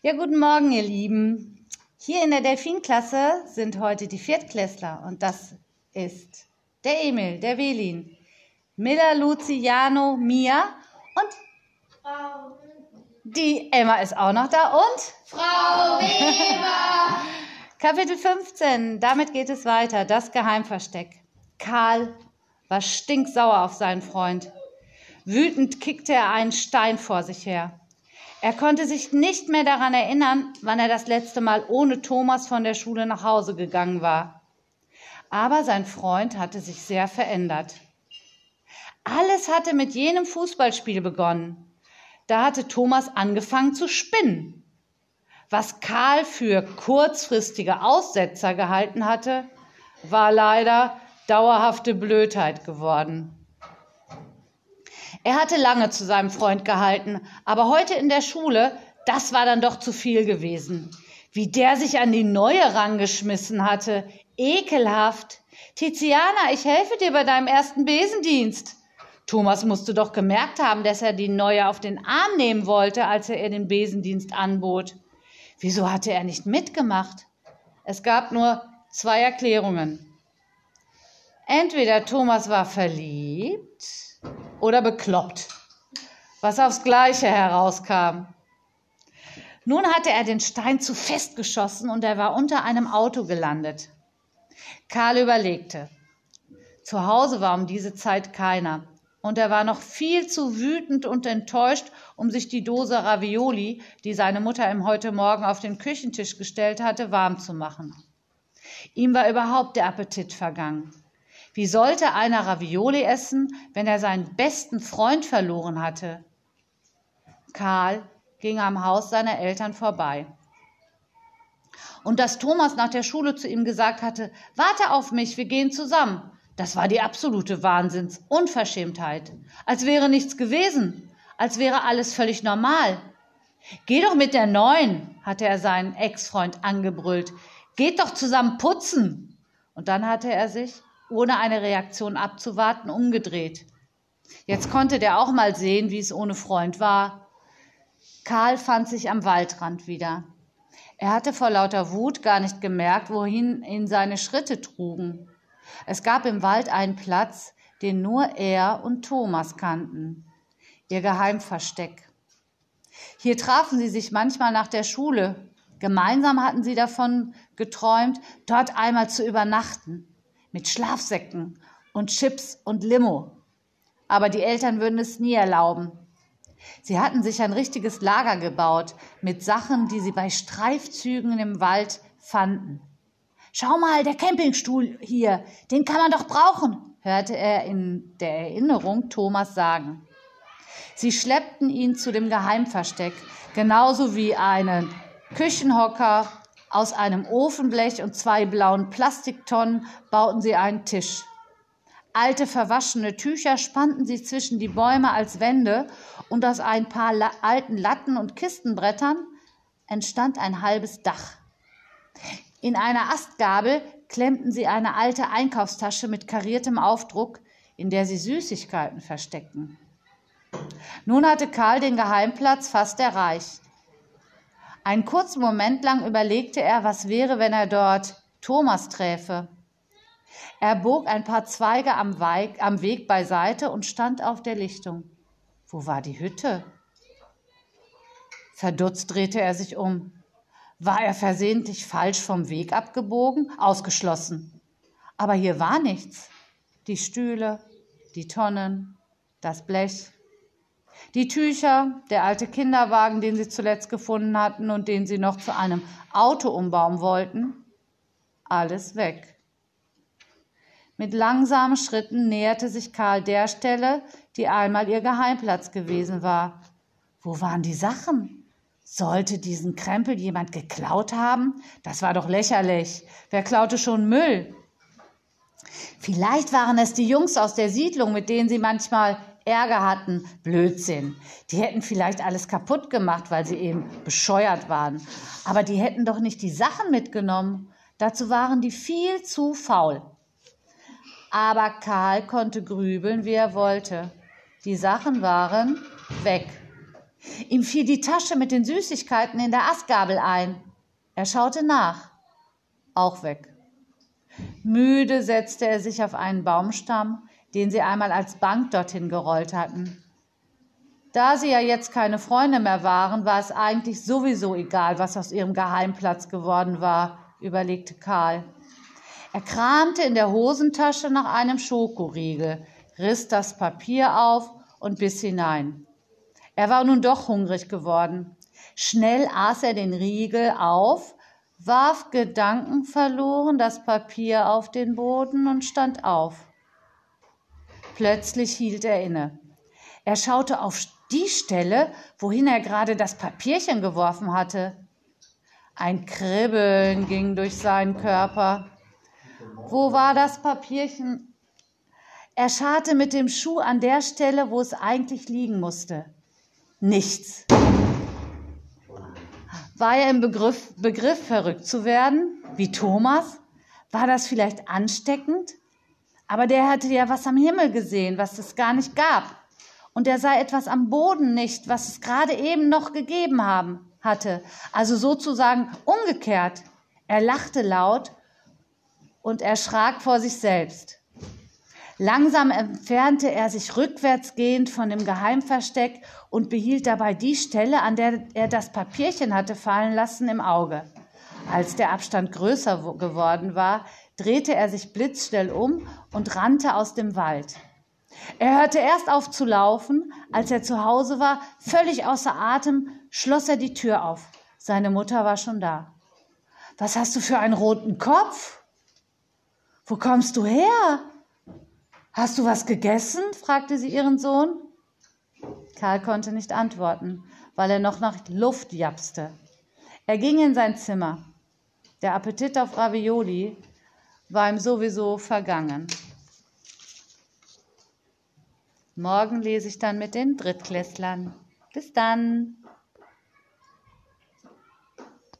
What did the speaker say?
Ja, guten Morgen, ihr Lieben. Hier in der Delfinklasse sind heute die Viertklässler und das ist der Emil, der Velin, Miller, Luciano, Mia und Frau, die Emma ist auch noch da und Frau Weber. Kapitel 15. Damit geht es weiter. Das Geheimversteck. Karl war stinksauer auf seinen Freund. Wütend kickte er einen Stein vor sich her. Er konnte sich nicht mehr daran erinnern, wann er das letzte Mal ohne Thomas von der Schule nach Hause gegangen war. Aber sein Freund hatte sich sehr verändert. Alles hatte mit jenem Fußballspiel begonnen. Da hatte Thomas angefangen zu spinnen. Was Karl für kurzfristige Aussetzer gehalten hatte, war leider dauerhafte Blödheit geworden. Er hatte lange zu seinem Freund gehalten, aber heute in der Schule, das war dann doch zu viel gewesen. Wie der sich an die Neue rangeschmissen hatte. Ekelhaft. Tiziana, ich helfe dir bei deinem ersten Besendienst. Thomas musste doch gemerkt haben, dass er die Neue auf den Arm nehmen wollte, als er ihr den Besendienst anbot. Wieso hatte er nicht mitgemacht? Es gab nur zwei Erklärungen. Entweder Thomas war verliebt oder bekloppt, was aufs Gleiche herauskam. Nun hatte er den Stein zu fest geschossen und er war unter einem Auto gelandet. Karl überlegte. Zu Hause war um diese Zeit keiner und er war noch viel zu wütend und enttäuscht, um sich die Dose Ravioli, die seine Mutter ihm heute Morgen auf den Küchentisch gestellt hatte, warm zu machen. Ihm war überhaupt der Appetit vergangen. Wie sollte einer Ravioli essen, wenn er seinen besten Freund verloren hatte? Karl ging am Haus seiner Eltern vorbei. Und dass Thomas nach der Schule zu ihm gesagt hatte, warte auf mich, wir gehen zusammen, das war die absolute Wahnsinnsunverschämtheit. Als wäre nichts gewesen, als wäre alles völlig normal. Geh doch mit der Neuen, hatte er seinen Ex-Freund angebrüllt. Geht doch zusammen putzen. Und dann hatte er sich, ohne eine Reaktion abzuwarten, umgedreht. Jetzt konnte der auch mal sehen, wie es ohne Freund war. Karl fand sich am Waldrand wieder. Er hatte vor lauter Wut gar nicht gemerkt, wohin ihn seine Schritte trugen. Es gab im Wald einen Platz, den nur er und Thomas kannten. Ihr Geheimversteck. Hier trafen sie sich manchmal nach der Schule. Gemeinsam hatten sie davon geträumt, dort einmal zu übernachten. Mit Schlafsäcken und Chips und Limo. Aber die Eltern würden es nie erlauben. Sie hatten sich ein richtiges Lager gebaut mit Sachen, die sie bei Streifzügen im Wald fanden. Schau mal, der Campingstuhl hier, den kann man doch brauchen, hörte er in der Erinnerung Thomas sagen. Sie schleppten ihn zu dem Geheimversteck, genauso wie einen Küchenhocker aus einem Ofenblech und zwei blauen Plastiktonnen bauten sie einen Tisch. Alte verwaschene Tücher spannten sie zwischen die Bäume als Wände und aus ein paar alten Latten und Kistenbrettern entstand ein halbes Dach. In einer Astgabel klemmten sie eine alte Einkaufstasche mit kariertem Aufdruck, in der sie Süßigkeiten versteckten. Nun hatte Karl den Geheimplatz fast erreicht. Einen kurzen Moment lang überlegte er, was wäre, wenn er dort Thomas träfe. Er bog ein paar Zweige am, Weig, am Weg beiseite und stand auf der Lichtung. Wo war die Hütte? Verdutzt drehte er sich um. War er versehentlich falsch vom Weg abgebogen? Ausgeschlossen. Aber hier war nichts. Die Stühle, die Tonnen, das Blech, die Tücher, der alte Kinderwagen, den sie zuletzt gefunden hatten und den sie noch zu einem Auto umbauen wollten, alles weg. Mit langsamen Schritten näherte sich Karl der Stelle, die einmal ihr Geheimplatz gewesen war. Wo waren die Sachen? Sollte diesen Krempel jemand geklaut haben? Das war doch lächerlich. Wer klaute schon Müll? Vielleicht waren es die Jungs aus der Siedlung, mit denen sie manchmal Ärger hatten. Blödsinn. Die hätten vielleicht alles kaputt gemacht, weil sie eben bescheuert waren. Aber die hätten doch nicht die Sachen mitgenommen. Dazu waren die viel zu faul. Aber Karl konnte grübeln, wie er wollte. Die Sachen waren weg. Ihm fiel die Tasche mit den Süßigkeiten in der Astgabel ein. Er schaute nach. Auch weg. Müde setzte er sich auf einen Baumstamm, den sie einmal als Bank dorthin gerollt hatten. Da sie ja jetzt keine Freunde mehr waren, war es eigentlich sowieso egal, was aus ihrem Geheimplatz geworden war, überlegte Karl. Er kramte in der Hosentasche nach einem Schokoriegel, riss das Papier auf und biss hinein. Er war nun doch hungrig geworden. Schnell aß er den Riegel auf, warf gedankenverloren das Papier auf den Boden und stand auf. Plötzlich hielt er inne. Er schaute auf die Stelle, wohin er gerade das Papierchen geworfen hatte. Ein Kribbeln ging durch seinen Körper. Wo war das Papierchen? Er scharte mit dem Schuh an der Stelle, wo es eigentlich liegen musste. Nichts. War er im Begriff, Begriff, verrückt zu werden, wie Thomas? War das vielleicht ansteckend? Aber der hatte ja was am Himmel gesehen, was es gar nicht gab und er sah etwas am Boden nicht, was es gerade eben noch gegeben haben hatte. Also sozusagen umgekehrt. Er lachte laut und erschrak vor sich selbst. Langsam entfernte er sich rückwärts gehend von dem Geheimversteck und behielt dabei die Stelle, an der er das Papierchen hatte fallen lassen, im Auge. Als der Abstand größer geworden war, drehte er sich blitzschnell um und rannte aus dem Wald. Er hörte erst auf zu laufen, als er zu Hause war, völlig außer Atem, schloss er die Tür auf. Seine Mutter war schon da. Was hast du für einen roten Kopf? Wo kommst du her? Hast du was gegessen? fragte sie ihren Sohn. Karl konnte nicht antworten, weil er noch nach Luft japste. Er ging in sein Zimmer. Der Appetit auf Ravioli war ihm sowieso vergangen. Morgen lese ich dann mit den Drittklässlern. Bis dann.